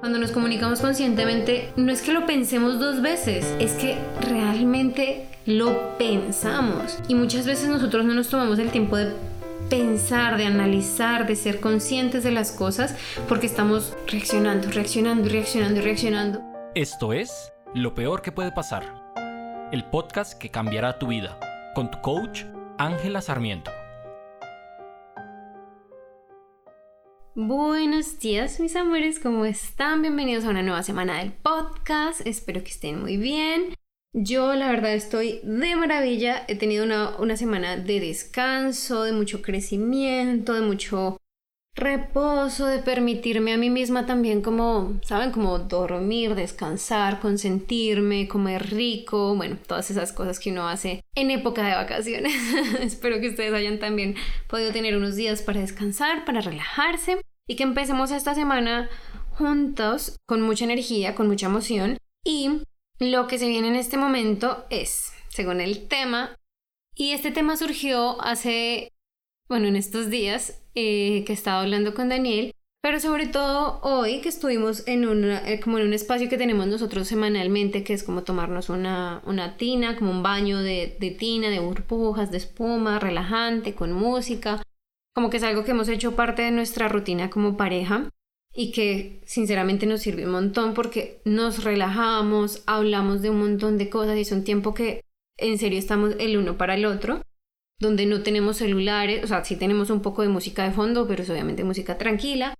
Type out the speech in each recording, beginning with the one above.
Cuando nos comunicamos conscientemente, no es que lo pensemos dos veces, es que realmente lo pensamos. Y muchas veces nosotros no nos tomamos el tiempo de pensar, de analizar, de ser conscientes de las cosas, porque estamos reaccionando, reaccionando, reaccionando, reaccionando. Esto es Lo Peor que puede pasar, el podcast que cambiará tu vida, con tu coach Ángela Sarmiento. Buenos días mis amores, ¿cómo están? Bienvenidos a una nueva semana del podcast, espero que estén muy bien. Yo la verdad estoy de maravilla, he tenido una, una semana de descanso, de mucho crecimiento, de mucho reposo, de permitirme a mí misma también como, ¿saben? Como dormir, descansar, consentirme, comer rico, bueno, todas esas cosas que uno hace en época de vacaciones. Espero que ustedes hayan también podido tener unos días para descansar, para relajarse y que empecemos esta semana juntos con mucha energía, con mucha emoción y lo que se viene en este momento es, según el tema, y este tema surgió hace, bueno, en estos días eh, que estaba hablando con Daniel, pero sobre todo hoy que estuvimos en una, eh, como en un espacio que tenemos nosotros semanalmente, que es como tomarnos una, una tina, como un baño de, de tina, de burbujas, de espuma, relajante, con música, como que es algo que hemos hecho parte de nuestra rutina como pareja y que sinceramente nos sirve un montón porque nos relajamos, hablamos de un montón de cosas y es un tiempo que en serio estamos el uno para el otro, donde no tenemos celulares, o sea, sí tenemos un poco de música de fondo, pero es obviamente música tranquila,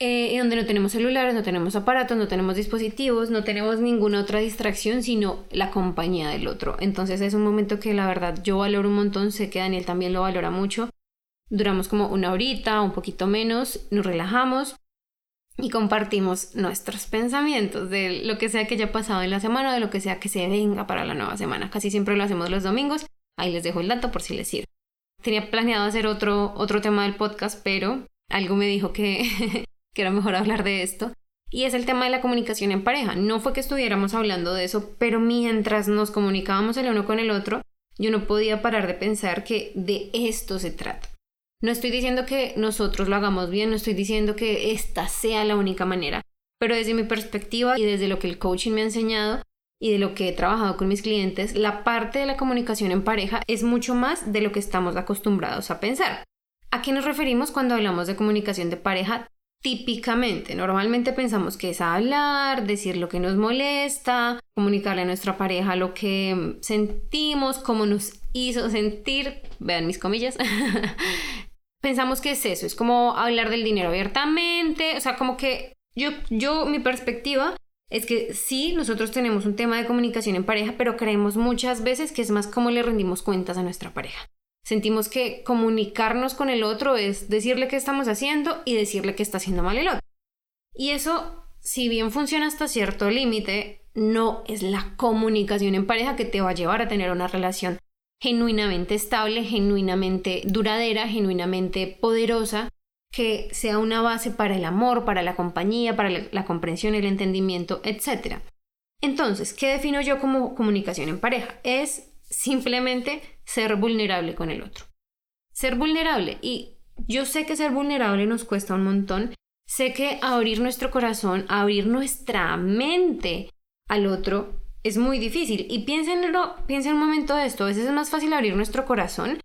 eh, donde no tenemos celulares, no tenemos aparatos, no tenemos dispositivos, no tenemos ninguna otra distracción, sino la compañía del otro. Entonces es un momento que la verdad yo valoro un montón, sé que Daniel también lo valora mucho Duramos como una horita, un poquito menos, nos relajamos y compartimos nuestros pensamientos de lo que sea que haya pasado en la semana, de lo que sea que se venga para la nueva semana. Casi siempre lo hacemos los domingos. Ahí les dejo el dato por si les sirve. Tenía planeado hacer otro, otro tema del podcast, pero algo me dijo que, que era mejor hablar de esto. Y es el tema de la comunicación en pareja. No fue que estuviéramos hablando de eso, pero mientras nos comunicábamos el uno con el otro, yo no podía parar de pensar que de esto se trata. No estoy diciendo que nosotros lo hagamos bien, no estoy diciendo que esta sea la única manera, pero desde mi perspectiva y desde lo que el coaching me ha enseñado y de lo que he trabajado con mis clientes, la parte de la comunicación en pareja es mucho más de lo que estamos acostumbrados a pensar. ¿A qué nos referimos cuando hablamos de comunicación de pareja? Típicamente, normalmente pensamos que es hablar, decir lo que nos molesta, comunicarle a nuestra pareja lo que sentimos, cómo nos hizo sentir, vean mis comillas, pensamos que es eso, es como hablar del dinero abiertamente, o sea, como que yo, yo, mi perspectiva es que sí, nosotros tenemos un tema de comunicación en pareja, pero creemos muchas veces que es más como le rendimos cuentas a nuestra pareja. Sentimos que comunicarnos con el otro es decirle qué estamos haciendo y decirle que está haciendo mal el otro. Y eso, si bien funciona hasta cierto límite, no es la comunicación en pareja que te va a llevar a tener una relación genuinamente estable, genuinamente duradera, genuinamente poderosa, que sea una base para el amor, para la compañía, para la, comprensión, el entendimiento, etc. Entonces, ¿qué defino yo como comunicación en pareja? Es simplemente ser vulnerable con el otro. Ser vulnerable. Y yo sé que ser vulnerable nos cuesta un montón. Sé que abrir nuestro corazón, abrir nuestra mente al otro es muy difícil. Y piénsenlo, piensen un momento de esto. A veces es más fácil abrir nuestro corazón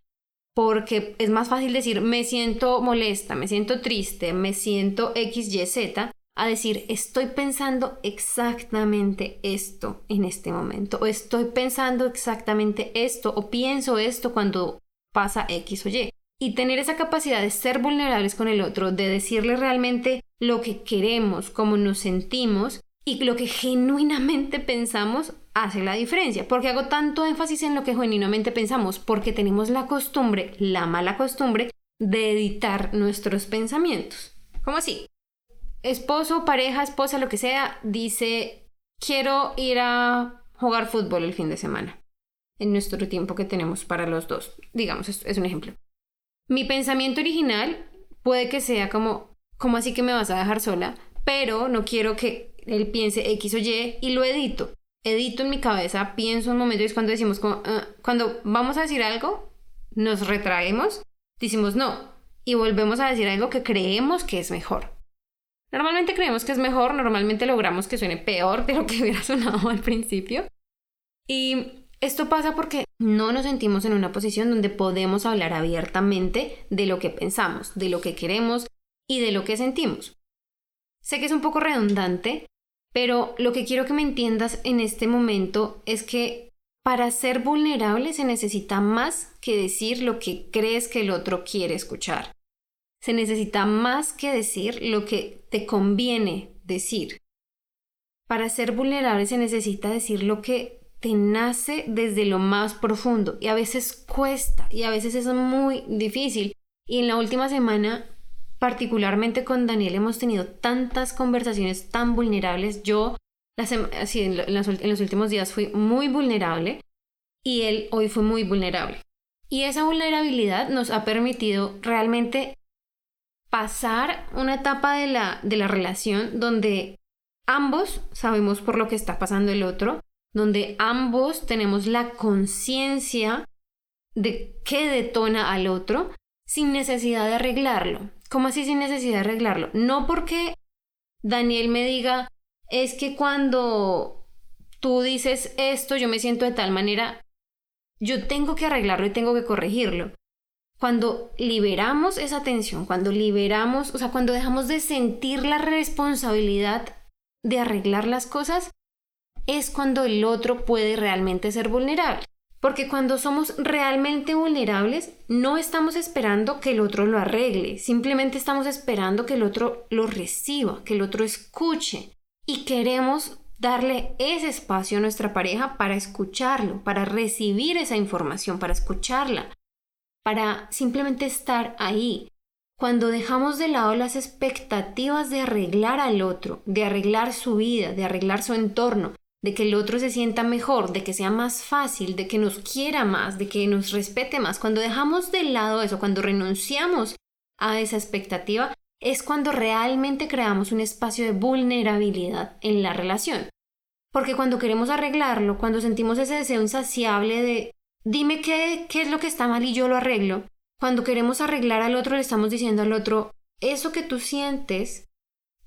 porque es más fácil decir me siento molesta, me siento triste, me siento X, Y, Z, a decir estoy pensando exactamente esto en este momento, o estoy pensando exactamente esto, o pienso esto cuando pasa X o Y. Y tener esa capacidad de ser vulnerables con el otro, de decirle realmente lo que queremos, cómo nos sentimos, y lo que genuinamente pensamos hace la diferencia. ¿Por qué hago tanto énfasis en lo que genuinamente pensamos? Porque tenemos la costumbre, la mala costumbre, de editar nuestros pensamientos. ¿Cómo así? Esposo, pareja, esposa, lo que sea, dice, quiero ir a jugar fútbol el fin de semana. En nuestro tiempo que tenemos para los dos. Digamos, es un ejemplo. Mi pensamiento original puede que sea como, ¿cómo así que me vas a dejar sola? Pero no quiero que él piense X o Y y lo edito. Edito en mi cabeza, pienso un momento y es cuando decimos, ah", cuando vamos a decir algo, nos retraemos, decimos no y volvemos a decir algo que creemos que es mejor. Normalmente creemos que es mejor, normalmente logramos que suene peor de lo que hubiera sonado al principio. Y esto pasa porque no nos sentimos en una posición donde podemos hablar abiertamente de lo que pensamos, de lo que queremos y de lo que sentimos. Sé que es un poco redundante, pero lo que quiero que me entiendas en este momento es que para ser vulnerable se necesita más que decir lo que crees que el otro quiere escuchar. Se necesita más que decir lo que te conviene decir. Para ser vulnerable se necesita decir lo que te nace desde lo más profundo y a veces cuesta y a veces es muy difícil. Y en la última semana, particularmente con Daniel, hemos tenido tantas conversaciones tan vulnerables. Yo, en, en los últimos días fui muy vulnerable y él hoy fue muy vulnerable. Y esa vulnerabilidad nos ha permitido realmente pasar una etapa de la, de la relación donde ambos sabemos por lo que está pasando el otro, donde ambos tenemos la conciencia de qué detona al otro sin necesidad de arreglarlo. ¿Cómo así sin necesidad de arreglarlo? No porque Daniel me diga, es que cuando tú dices esto, yo me siento de tal manera, yo tengo que arreglarlo y tengo que corregirlo. Cuando liberamos esa tensión, cuando liberamos, o sea, cuando dejamos de sentir la responsabilidad de arreglar las cosas, es cuando el otro puede realmente ser vulnerable. Porque cuando somos realmente vulnerables, no estamos esperando que el otro lo arregle, simplemente estamos esperando que el otro lo reciba, que el otro escuche. Y queremos darle ese espacio a nuestra pareja para escucharlo, para recibir esa información, para escucharla, para simplemente estar ahí. Cuando dejamos de lado las expectativas de arreglar al otro, de arreglar su vida, de arreglar su entorno, de que el otro se sienta mejor, de que sea más fácil, de que nos quiera más, de que nos respete más. Cuando dejamos de lado eso, cuando renunciamos a esa expectativa, es cuando realmente creamos un espacio de vulnerabilidad en la relación. Porque cuando queremos arreglarlo, cuando sentimos ese deseo insaciable de dime qué, qué es lo que está mal y yo lo arreglo, cuando queremos arreglar al otro le estamos diciendo al otro, eso que tú sientes,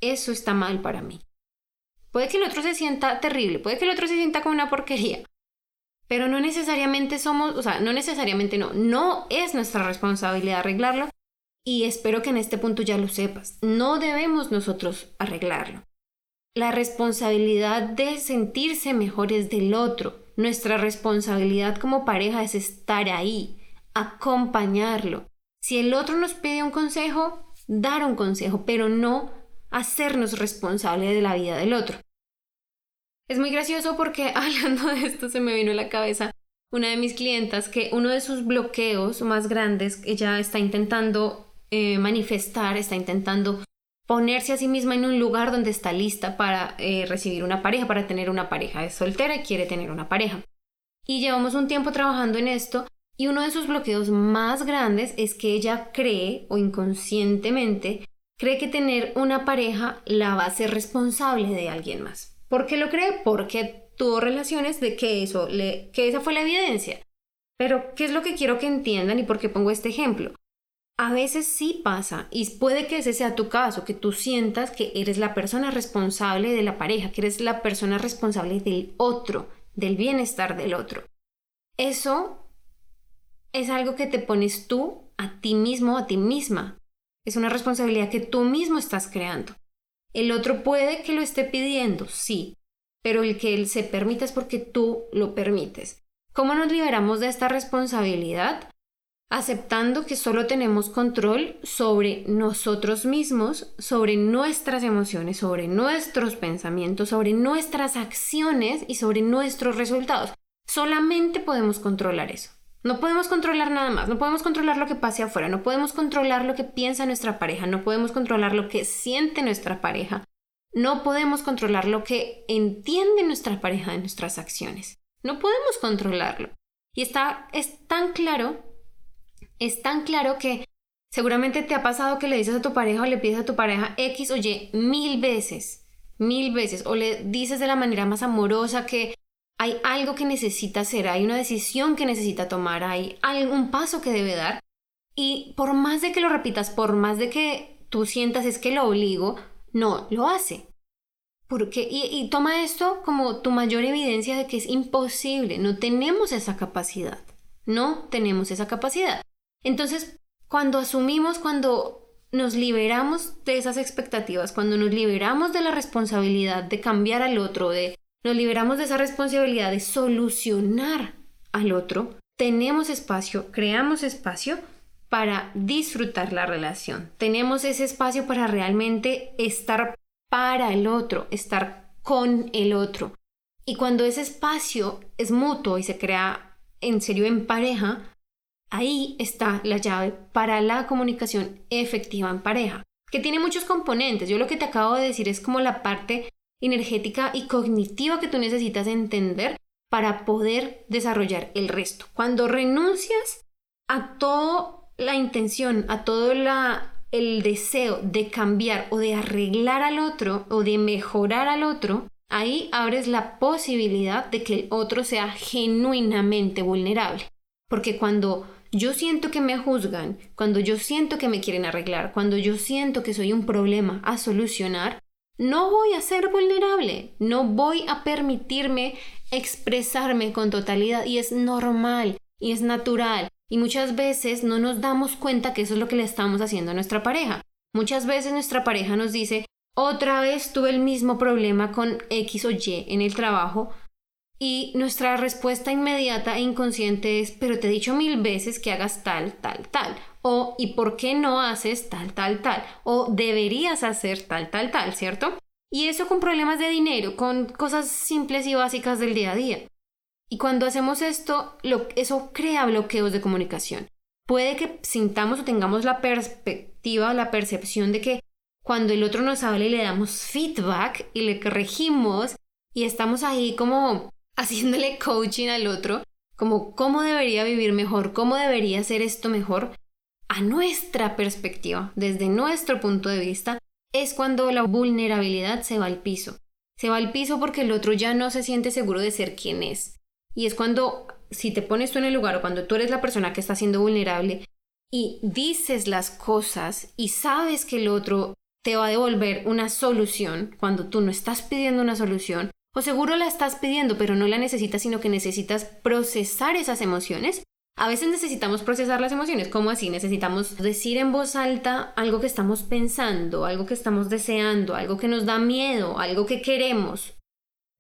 eso está mal para mí. Puede que el otro se sienta terrible, puede que el otro se sienta como una porquería, pero no necesariamente somos, o sea, no necesariamente no, no es nuestra responsabilidad arreglarlo y espero que en este punto ya lo sepas, no debemos nosotros arreglarlo. La responsabilidad de sentirse mejor es del otro, nuestra responsabilidad como pareja es estar ahí, acompañarlo. Si el otro nos pide un consejo, dar un consejo, pero no hacernos responsables de la vida del otro. Es muy gracioso porque hablando de esto se me vino a la cabeza una de mis clientas que uno de sus bloqueos más grandes, ella está intentando eh, manifestar, está intentando ponerse a sí misma en un lugar donde está lista para eh, recibir una pareja, para tener una pareja. Es soltera y quiere tener una pareja. Y llevamos un tiempo trabajando en esto y uno de sus bloqueos más grandes es que ella cree o inconscientemente cree que tener una pareja la va a hacer responsable de alguien más. ¿Por qué lo cree? Porque tuvo relaciones de que eso, le, que esa fue la evidencia. Pero, ¿qué es lo que quiero que entiendan y por qué pongo este ejemplo? A veces sí pasa y puede que ese sea tu caso, que tú sientas que eres la persona responsable de la pareja, que eres la persona responsable del otro, del bienestar del otro. Eso es algo que te pones tú a ti mismo, a ti misma. Es una responsabilidad que tú mismo estás creando. El otro puede que lo esté pidiendo, sí, pero el que él se permita es porque tú lo permites. ¿Cómo nos liberamos de esta responsabilidad? Aceptando que solo tenemos control sobre nosotros mismos, sobre nuestras emociones, sobre nuestros pensamientos, sobre nuestras acciones y sobre nuestros resultados. Solamente podemos controlar eso. No podemos controlar nada más, no podemos controlar lo que pase afuera, no podemos controlar lo que piensa nuestra pareja, no podemos controlar lo que siente nuestra pareja, no podemos controlar lo que entiende nuestra pareja de nuestras acciones. No podemos controlarlo. Y está, es tan claro, es tan claro que seguramente te ha pasado que le dices a tu pareja o le pides a tu pareja X o Y mil veces, mil veces, o le dices de la manera más amorosa que hay algo que necesita hacer, hay una decisión que necesita tomar, hay algún paso que debe dar. Y por más de que lo repitas, por más de que tú sientas es que lo obligo, no lo hace. Porque, y, y toma esto como tu mayor evidencia de que es imposible, no tenemos esa capacidad, no tenemos esa capacidad. Entonces, cuando asumimos, cuando nos liberamos de esas expectativas, cuando nos liberamos de la responsabilidad de cambiar al otro, de nos liberamos de esa responsabilidad de solucionar al otro, tenemos espacio, creamos espacio para disfrutar la relación. Tenemos ese espacio para realmente estar para el otro, estar con el otro. Y cuando ese espacio es mutuo y se crea en serio en pareja, ahí está la llave para la comunicación efectiva en pareja, que tiene muchos componentes. Yo lo que te acabo de decir es como la parte energética y cognitiva que tú necesitas entender para poder desarrollar el resto. Cuando renuncias a toda la intención, a todo el deseo de cambiar o de arreglar al otro o de mejorar al otro, ahí abres la posibilidad de que el otro sea genuinamente vulnerable. Porque cuando yo siento que me juzgan, cuando yo siento que me quieren arreglar, cuando yo siento que soy un problema a solucionar, no voy a ser vulnerable, no voy a permitirme expresarme con totalidad y es normal y es natural y muchas veces no nos damos cuenta que eso es lo que le estamos haciendo a nuestra pareja. Muchas veces nuestra pareja nos dice, otra vez tuve el mismo problema con X o Y en el trabajo y nuestra respuesta inmediata e inconsciente es, pero te he dicho mil veces que hagas tal, tal, tal. O, ¿y por qué no haces tal, tal, tal? O deberías hacer tal, tal, tal, ¿cierto? Y eso con problemas de dinero, con cosas simples y básicas del día a día. Y cuando hacemos esto, lo, eso crea bloqueos de comunicación. Puede que sintamos o tengamos la perspectiva, la percepción de que cuando el otro nos habla y le damos feedback y le corregimos y estamos ahí como haciéndole coaching al otro, como cómo debería vivir mejor, cómo debería hacer esto mejor, a nuestra perspectiva, desde nuestro punto de vista, es cuando la vulnerabilidad se va al piso. Se va al piso porque el otro ya no se siente seguro de ser quien es. Y es cuando, si te pones tú en el lugar o cuando tú eres la persona que está siendo vulnerable y dices las cosas y sabes que el otro te va a devolver una solución cuando tú no estás pidiendo una solución, o seguro la estás pidiendo, pero no la necesitas, sino que necesitas procesar esas emociones. A veces necesitamos procesar las emociones, ¿cómo así? Necesitamos decir en voz alta algo que estamos pensando, algo que estamos deseando, algo que nos da miedo, algo que queremos.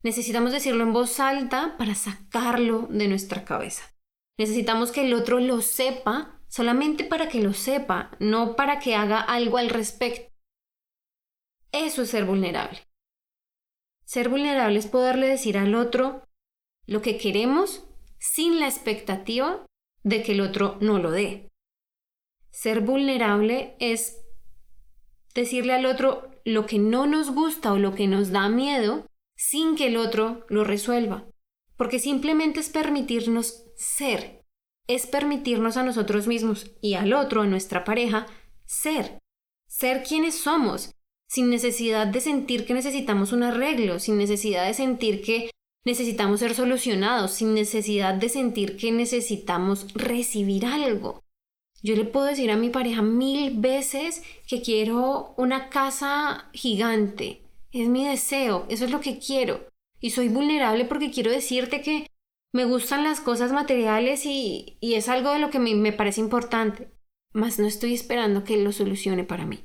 Necesitamos decirlo en voz alta para sacarlo de nuestra cabeza. Necesitamos que el otro lo sepa solamente para que lo sepa, no para que haga algo al respecto. Eso es ser vulnerable. Ser vulnerable es poderle decir al otro lo que queremos sin la expectativa de que el otro no lo dé. Ser vulnerable es decirle al otro lo que no nos gusta o lo que nos da miedo sin que el otro lo resuelva. Porque simplemente es permitirnos ser, es permitirnos a nosotros mismos y al otro, a nuestra pareja, ser, ser quienes somos, sin necesidad de sentir que necesitamos un arreglo, sin necesidad de sentir que necesitamos ser solucionados, sin necesidad de sentir que necesitamos recibir algo. Yo le puedo decir a mi pareja mil veces que quiero una casa gigante. Es mi deseo, eso es lo que quiero. Y soy vulnerable porque quiero decirte que me gustan las cosas materiales y, es algo de lo que me, me parece importante. Mas no estoy esperando que lo solucione para mí.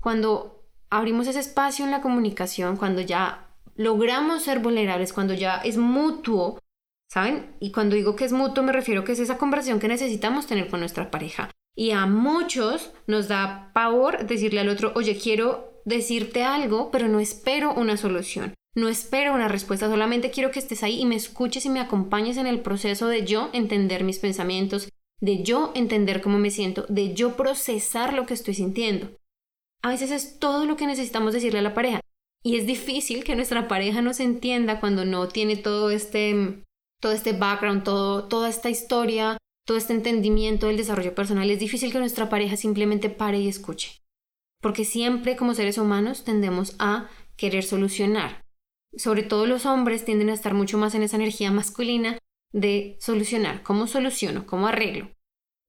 Cuando abrimos ese espacio en la comunicación, cuando ya logramos ser vulnerables, cuando ya es mutuo, ¿saben? Y cuando digo que es mutuo me refiero que es esa conversación que necesitamos tener con nuestra pareja. Y a muchos nos da pavor decirle al otro, oye, quiero decirte algo, pero no espero una solución. No espero una respuesta, solamente quiero que estés ahí y me escuches y me acompañes en el proceso de yo entender mis pensamientos, de yo entender cómo me siento, de yo procesar lo que estoy sintiendo. A veces es todo lo que necesitamos decirle a la pareja. Y es difícil que nuestra pareja nos entienda cuando no tiene todo este, todo este background, todo, toda esta historia, todo este entendimiento del desarrollo personal. Es difícil que nuestra pareja simplemente pare y escuche. Porque siempre como seres humanos tendemos a querer solucionar. Sobre todo los hombres tienden a estar mucho más en esa energía masculina de solucionar. ¿Cómo soluciono? ¿Cómo arreglo?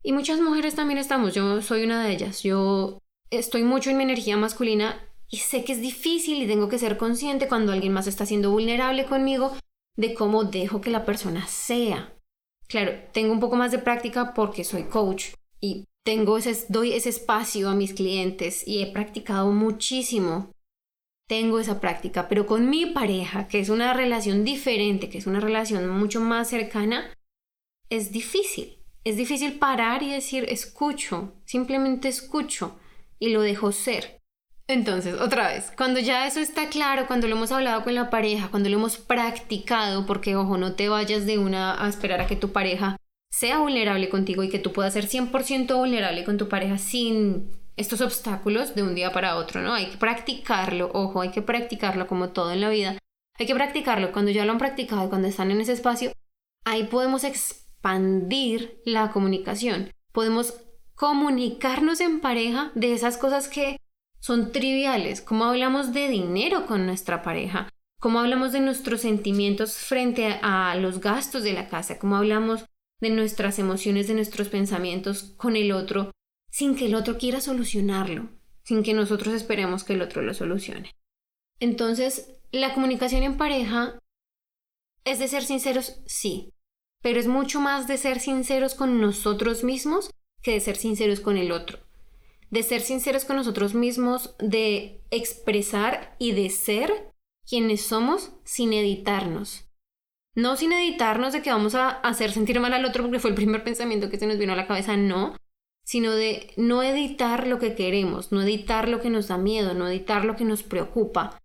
Y muchas mujeres también estamos. Yo soy una de ellas. Yo estoy mucho en mi energía masculina Y sé que es difícil y tengo que ser consciente cuando alguien más está siendo vulnerable conmigo de cómo dejo que la persona sea. Claro, tengo un poco más de práctica porque soy coach y tengo ese, doy ese espacio a mis clientes y he practicado muchísimo. Tengo esa práctica, pero con mi pareja, que es una relación diferente, que es una relación mucho más cercana, es difícil. Es difícil parar y decir escucho, simplemente escucho y lo dejo ser. Entonces, otra vez, cuando ya eso está claro, cuando lo hemos hablado con la pareja, cuando lo hemos practicado, porque ojo, no te vayas de una a esperar a que tu pareja sea vulnerable contigo y que tú puedas ser 100% vulnerable con tu pareja sin estos obstáculos de un día para otro, ¿no? Hay que practicarlo, ojo, hay que practicarlo como todo en la vida. Hay que practicarlo cuando ya lo han practicado, cuando están en ese espacio, ahí podemos expandir la comunicación. Podemos comunicarnos en pareja de esas cosas que son triviales, como hablamos de dinero con nuestra pareja, como hablamos de nuestros sentimientos frente a los gastos de la casa, como hablamos de nuestras emociones, de nuestros pensamientos con el otro, sin que el otro quiera solucionarlo, sin que nosotros esperemos que el otro lo solucione. Entonces, la comunicación en pareja es de ser sinceros, sí, pero es mucho más de ser sinceros con nosotros mismos que de ser sinceros con el otro de ser sinceros con nosotros mismos, de expresar y de ser quienes somos sin editarnos. No sin editarnos de que vamos a hacer sentir mal al otro porque fue el primer pensamiento que se nos vino a la cabeza, no, sino de no editar lo que queremos, no editar lo que nos da miedo, no editar lo que nos preocupa.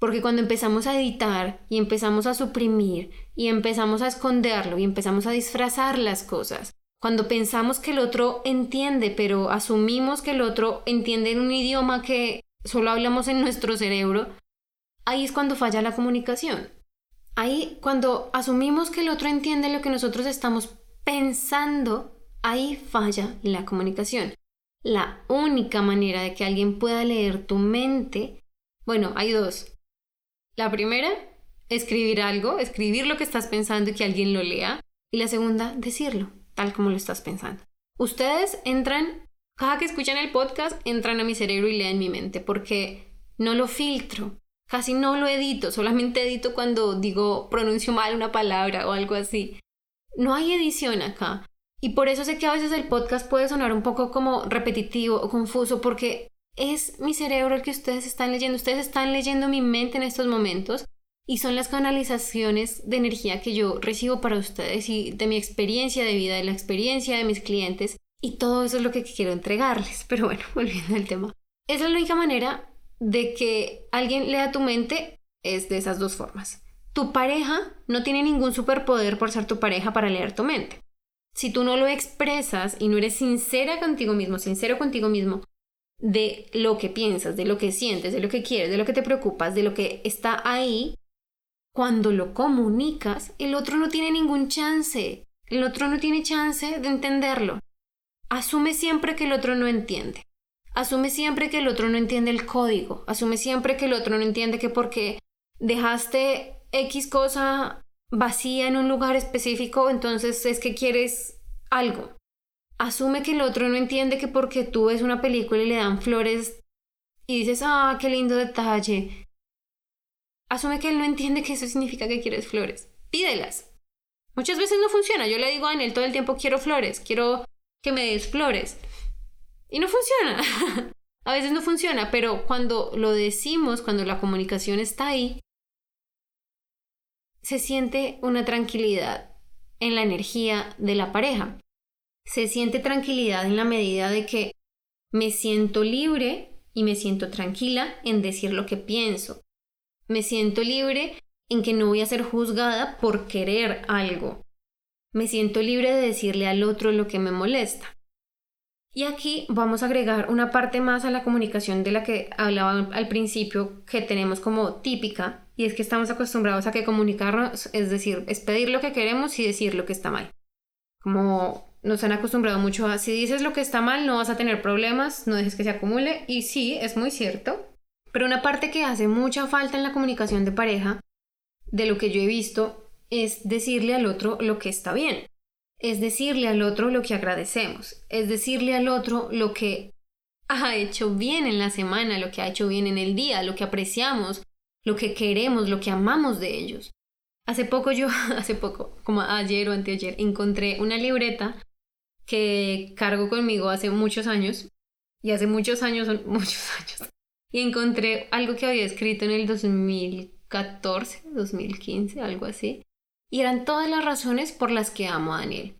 Porque cuando empezamos a editar y empezamos a suprimir y empezamos a esconderlo y empezamos a disfrazar las cosas, cuando pensamos que el otro entiende, pero asumimos que el otro entiende en un idioma que solo hablamos en nuestro cerebro, ahí es cuando falla la comunicación. Ahí, cuando asumimos que el otro entiende lo que nosotros estamos pensando, ahí falla la comunicación. La única manera de que alguien pueda leer tu mente, bueno, hay dos. La primera, escribir algo, escribir lo que estás pensando y que alguien lo lea. Y la segunda, decirlo tal como lo estás pensando. Ustedes entran, cada que escuchan el podcast, entran a mi cerebro y leen mi mente, porque no lo filtro, casi no lo edito, solamente edito cuando digo, pronuncio mal una palabra o algo así. No hay edición acá. Y por eso sé que a veces el podcast puede sonar un poco como repetitivo o confuso, porque es mi cerebro el que ustedes están leyendo. Ustedes están leyendo mi mente en estos momentos y son las canalizaciones de energía que yo recibo para ustedes y de mi experiencia de vida, de la experiencia de mis clientes y todo eso es lo que quiero entregarles. Pero bueno, volviendo al tema. Es la única manera de que alguien lea tu mente es de esas dos formas. Tu pareja no tiene ningún superpoder por ser tu pareja para leer tu mente. Si tú no lo expresas y no eres sincera contigo mismo, sincero contigo mismo, de lo que piensas, de lo que sientes, de lo que quieres, de lo que te preocupas, de lo que está ahí, cuando lo comunicas, el otro no tiene ningún chance. El otro no tiene chance de entenderlo. Asume siempre que el otro no entiende. Asume siempre que el otro no entiende el código. Asume siempre que el otro no entiende que porque dejaste X cosa vacía en un lugar específico, entonces es que quieres algo. Asume que el otro no entiende que porque tú ves una película y le dan flores y dices, ah, qué lindo detalle, asume que él no entiende que eso significa que quieres flores. Pídelas. Muchas veces no funciona. Yo le digo a él todo el tiempo quiero flores, quiero que me des flores. Y no funciona. a veces no funciona, pero cuando lo decimos, cuando la comunicación está ahí, se siente una tranquilidad en la energía de la pareja. Se siente tranquilidad en la medida de que me siento libre y me siento tranquila en decir lo que pienso, me siento libre en que no voy a ser juzgada por querer algo. Me siento libre de decirle al otro lo que me molesta. Y aquí vamos a agregar una parte más a la comunicación de la que hablaba al principio, que tenemos como típica, y es que estamos acostumbrados a que comunicarnos, es decir, es pedir lo que queremos y decir lo que está mal. Como nos han acostumbrado mucho a si dices lo que está mal no vas a tener problemas, no dejes que se acumule, y sí, es muy cierto, pero una parte que hace mucha falta en la comunicación de pareja, de lo que yo he visto, es decirle al otro lo que está bien. Es decirle al otro lo que agradecemos. Es decirle al otro lo que ha hecho bien en la semana, lo que ha hecho bien en el día, lo que apreciamos, lo que queremos, lo que amamos de ellos. Hace poco yo, hace poco, como ayer o anteayer, encontré una libreta que cargo conmigo hace muchos años, y hace muchos años muchos años, y encontré algo que había escrito en el 2014, 2015, algo así, y eran todas las razones por las que amo a Daniel.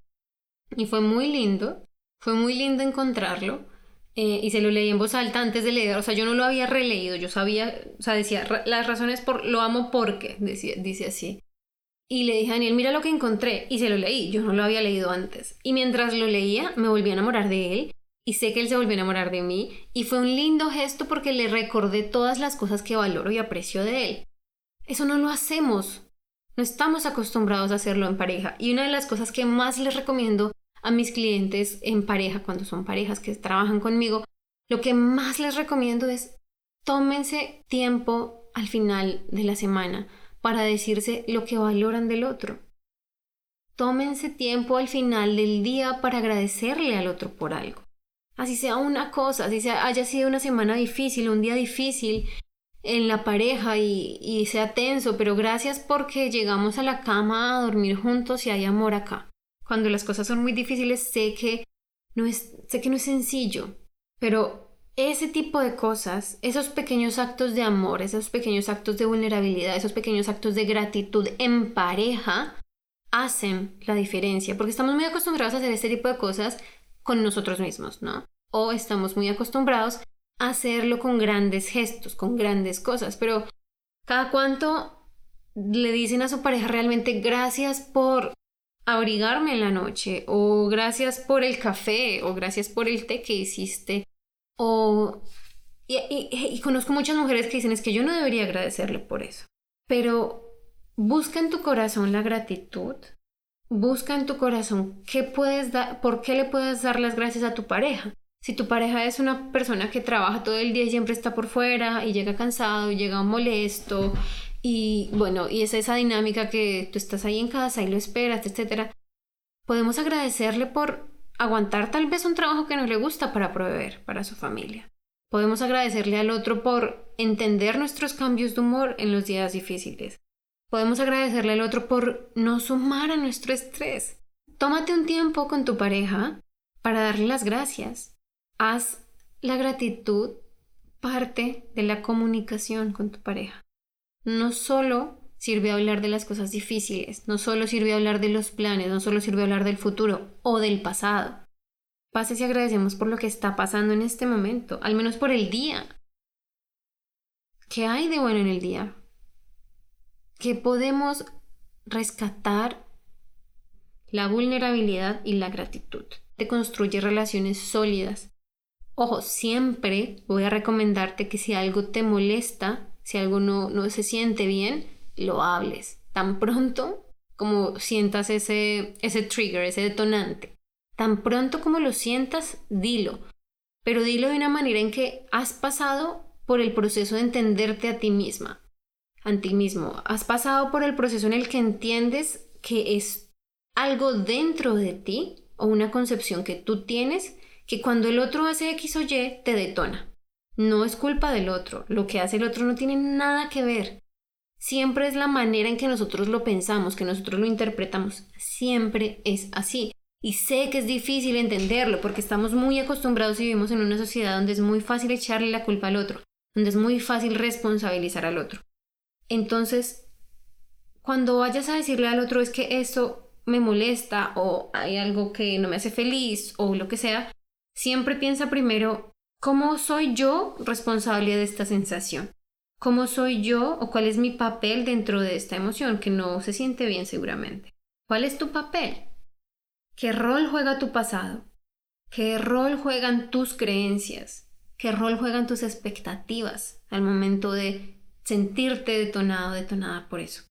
Y fue muy lindo, fue muy lindo encontrarlo. Eh, y se lo leí en voz alta antes de leer, o sea, yo no lo había releído, yo sabía, o sea, decía, las razones por, lo amo porque, decía, dice así. Y le dije a Daniel, mira lo que encontré, y se lo leí, yo no lo había leído antes. Y mientras lo leía, me volví a enamorar de él, y sé que él se volvió a enamorar de mí, y fue un lindo gesto porque le recordé todas las cosas que valoro y aprecio de él. Eso no lo hacemos, no estamos acostumbrados a hacerlo en pareja, y una de las cosas que más les recomiendo a mis clientes en pareja, cuando son parejas que trabajan conmigo, lo que más les recomiendo es tómense tiempo al final de la semana para decirse lo que valoran del otro. Tómense tiempo al final del día para agradecerle al otro por algo. Así sea una cosa, así sea, haya sido una semana difícil, un día difícil en la pareja y, y sea tenso, pero gracias porque llegamos a la cama a dormir juntos y hay amor acá. Cuando las cosas son muy difíciles, sé que no es, sé que no es sencillo, pero ese tipo de cosas, esos pequeños actos de amor, esos pequeños actos de vulnerabilidad, esos pequeños actos de gratitud en pareja, hacen la diferencia, porque estamos muy acostumbrados a hacer este tipo de cosas con nosotros mismos, ¿no? O estamos muy acostumbrados a hacerlo con grandes gestos, con grandes cosas, pero cada cuánto le dicen a su pareja realmente gracias por abrigarme en la noche, o gracias por el café, o gracias por el té que hiciste, o... Y, conozco muchas mujeres que dicen es que yo no debería agradecerle por eso, pero busca en tu corazón la gratitud, busca en tu corazón qué puedes dar, por qué le puedes dar las gracias a tu pareja. Si tu pareja es una persona que trabaja todo el día y siempre está por fuera y llega cansado y llega molesto y bueno, y es esa dinámica que tú estás ahí en casa y lo esperas, etcétera. Podemos agradecerle por aguantar tal vez un trabajo que no le gusta para proveer para su familia. Podemos agradecerle al otro por entender nuestros cambios de humor en los días difíciles. Podemos agradecerle al otro por no sumar a nuestro estrés. Tómate un tiempo con tu pareja para darle las gracias. Haz la gratitud parte de la comunicación con tu pareja no solo sirve hablar de las cosas difíciles, no solo sirve hablar de los planes, no solo sirve hablar del futuro o del pasado. Pase y agradecemos por lo que está pasando en este momento, al menos por el día. ¿Qué hay de bueno en el día? ¿Qué podemos rescatar? La vulnerabilidad y la gratitud. Te construye relaciones sólidas. Ojo, siempre voy a recomendarte que si algo te molesta, si algo no, no se siente bien, lo hables. Tan pronto como sientas ese, ese trigger, ese detonante. Tan pronto como lo sientas, dilo. Pero dilo de una manera en que has pasado por el proceso de entenderte a ti misma, a ti mismo. Has pasado por el proceso en el que entiendes que es algo dentro de ti o una concepción que tú tienes que cuando el otro hace X o Y te detona. No es culpa del otro, lo que hace el otro no tiene nada que ver. Siempre es la manera en que nosotros lo pensamos, que nosotros lo interpretamos. Siempre es así. Y sé que es difícil entenderlo porque estamos muy acostumbrados y vivimos en una sociedad donde es muy fácil echarle la culpa al otro, donde es muy fácil responsabilizar al otro. Entonces, cuando vayas a decirle al otro es que esto me molesta o hay algo que no me hace feliz o lo que sea, siempre piensa primero ¿Cómo soy yo responsable de esta sensación? ¿Cómo soy yo o cuál es mi papel dentro de esta emoción que no se siente bien seguramente? ¿Cuál es tu papel? ¿Qué rol juega tu pasado? ¿Qué rol juegan tus creencias? ¿Qué rol juegan tus expectativas al momento de sentirte detonado, detonada por eso?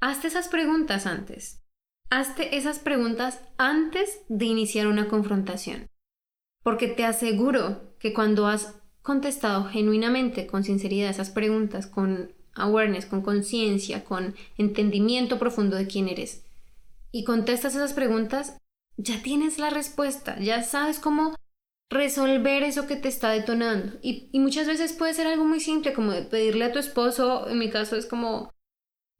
Hazte esas preguntas antes. Hazte esas preguntas antes de iniciar una confrontación porque te aseguro que cuando has contestado genuinamente, con sinceridad, esas preguntas, con awareness, con conciencia, con entendimiento profundo de quién eres, y contestas esas preguntas, ya tienes la respuesta, ya sabes cómo resolver eso que te está detonando. Y, muchas veces puede ser algo muy simple, como pedirle a tu esposo, en mi caso es como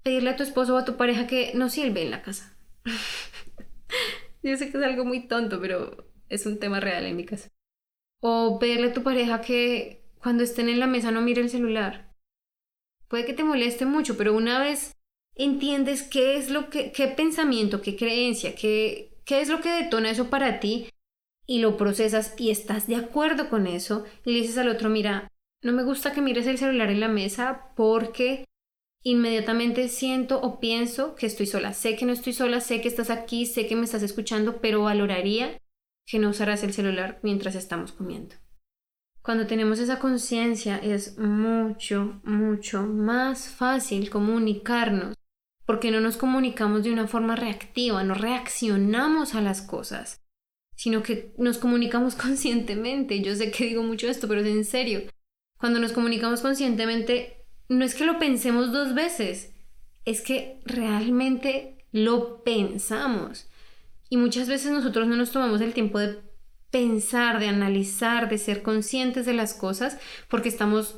pedirle a tu esposo o a tu pareja que no sirve en la casa. Yo sé que es algo muy tonto, pero es un tema real en mi casa. O pedirle a tu pareja que cuando estén en la mesa no mire el celular. Puede que te moleste mucho, pero una vez entiendes qué es lo que, qué pensamiento, qué creencia, qué, qué es lo que detona eso para ti y lo procesas y estás de acuerdo con eso y le dices al otro, mira, no me gusta que mires el celular en la mesa porque inmediatamente siento o pienso que estoy sola. Sé que no estoy sola, sé que estás aquí, sé que me estás escuchando, pero valoraría que no usarás el celular mientras estamos comiendo. Cuando tenemos esa conciencia es mucho, mucho más fácil comunicarnos porque no nos comunicamos de una forma reactiva, no reaccionamos a las cosas, sino que nos comunicamos conscientemente. Yo sé que digo mucho esto, pero es en serio. Cuando nos comunicamos conscientemente, no es que lo pensemos dos veces, es que realmente lo pensamos. Y muchas veces nosotros no nos tomamos el tiempo de pensar, de analizar, de ser conscientes de las cosas, porque estamos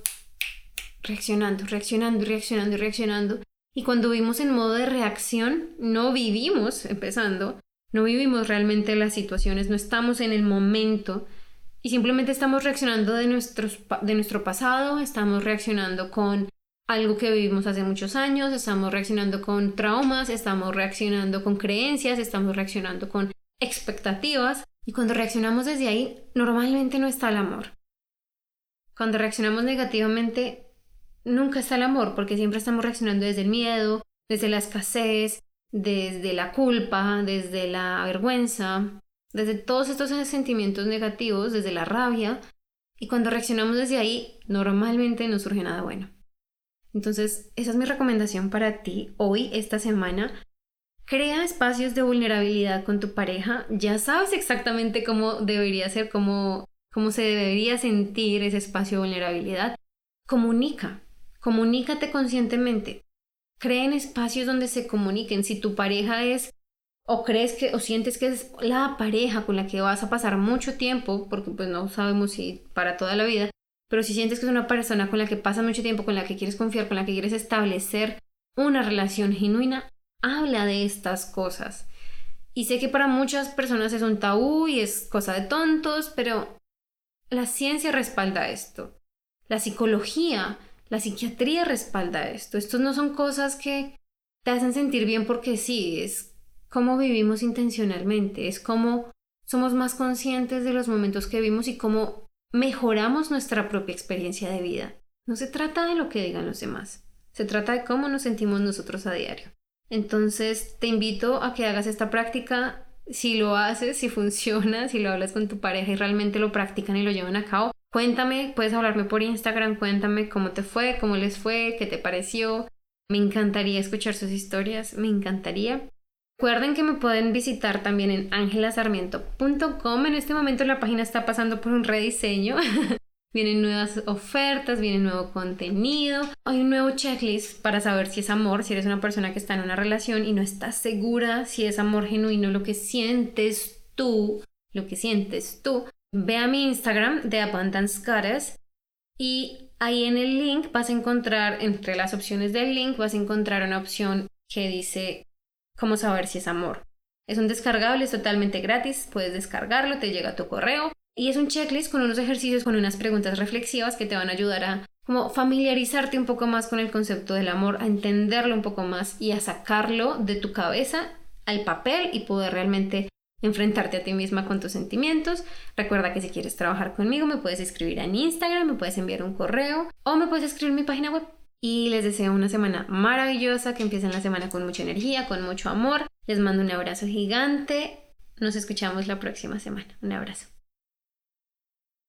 reaccionando, reaccionando, reaccionando, reaccionando. Y cuando vivimos en modo de reacción, no vivimos, empezando, no vivimos realmente las situaciones, no estamos en el momento y simplemente estamos reaccionando de, nuestros, de nuestro pasado, estamos reaccionando con algo que vivimos hace muchos años, estamos reaccionando con traumas, estamos reaccionando con creencias, estamos reaccionando con expectativas y cuando reaccionamos desde ahí normalmente no está el amor. Cuando reaccionamos negativamente nunca está el amor porque siempre estamos reaccionando desde el miedo, desde la escasez, desde la culpa, desde la vergüenza, desde todos estos sentimientos negativos, desde la rabia y cuando reaccionamos desde ahí normalmente no surge nada bueno. Entonces, esa es mi recomendación para ti hoy, esta semana. Crea espacios de vulnerabilidad con tu pareja. Ya sabes exactamente cómo debería ser, cómo, cómo se debería sentir ese espacio de vulnerabilidad. Comunica, comunícate conscientemente. Crea en espacios donde se comuniquen. Si tu pareja es o crees que o sientes que es la pareja con la que vas a pasar mucho tiempo, porque pues no sabemos si para toda la vida, pero si sientes que es una persona con la que pasas mucho tiempo, con la que quieres confiar, con la que quieres establecer una relación genuina, habla de estas cosas. Y sé que para muchas personas es un tabú y es cosa de tontos, pero la ciencia respalda esto. La psicología, la psiquiatría respalda esto. Estos no son cosas que te hacen sentir bien porque sí, es cómo vivimos intencionalmente, es cómo somos más conscientes de los momentos que vivimos y cómo mejoramos nuestra propia experiencia de vida. No se trata de lo que digan los demás, se trata de cómo nos sentimos nosotros a diario. Entonces te invito a que hagas esta práctica, si lo haces, si funciona, si lo hablas con tu pareja y realmente lo practican y lo llevan a cabo. Cuéntame, puedes hablarme por Instagram, cuéntame cómo te fue, cómo les fue, qué te pareció. Me encantaría escuchar sus historias, me encantaría. Recuerden que me pueden visitar también en angelasarmiento.com. En este momento la página está pasando por un rediseño. vienen nuevas ofertas, viene nuevo contenido. Hay un nuevo checklist para saber si es amor, si eres una persona que está en una relación y no estás segura si es amor genuino, lo que sientes tú, lo que sientes tú. Ve a mi Instagram de Abundance Goddess y ahí en el link vas a encontrar, entre las opciones del link, vas a encontrar una opción que dice cómo saber si es amor. Es un descargable, es totalmente gratis, puedes descargarlo, te llega a tu correo y es un checklist con unos ejercicios, con unas preguntas reflexivas que te van a ayudar a como familiarizarte un poco más con el concepto del amor, a entenderlo un poco más y a sacarlo de tu cabeza al papel y poder realmente enfrentarte a ti misma con tus sentimientos. Recuerda que si quieres trabajar conmigo me puedes escribir en Instagram, me puedes enviar un correo o me puedes escribir en mi página web y les deseo una semana maravillosa, que empiecen la semana con mucha energía, con mucho amor. Les mando un abrazo gigante. Nos escuchamos la próxima semana. Un abrazo.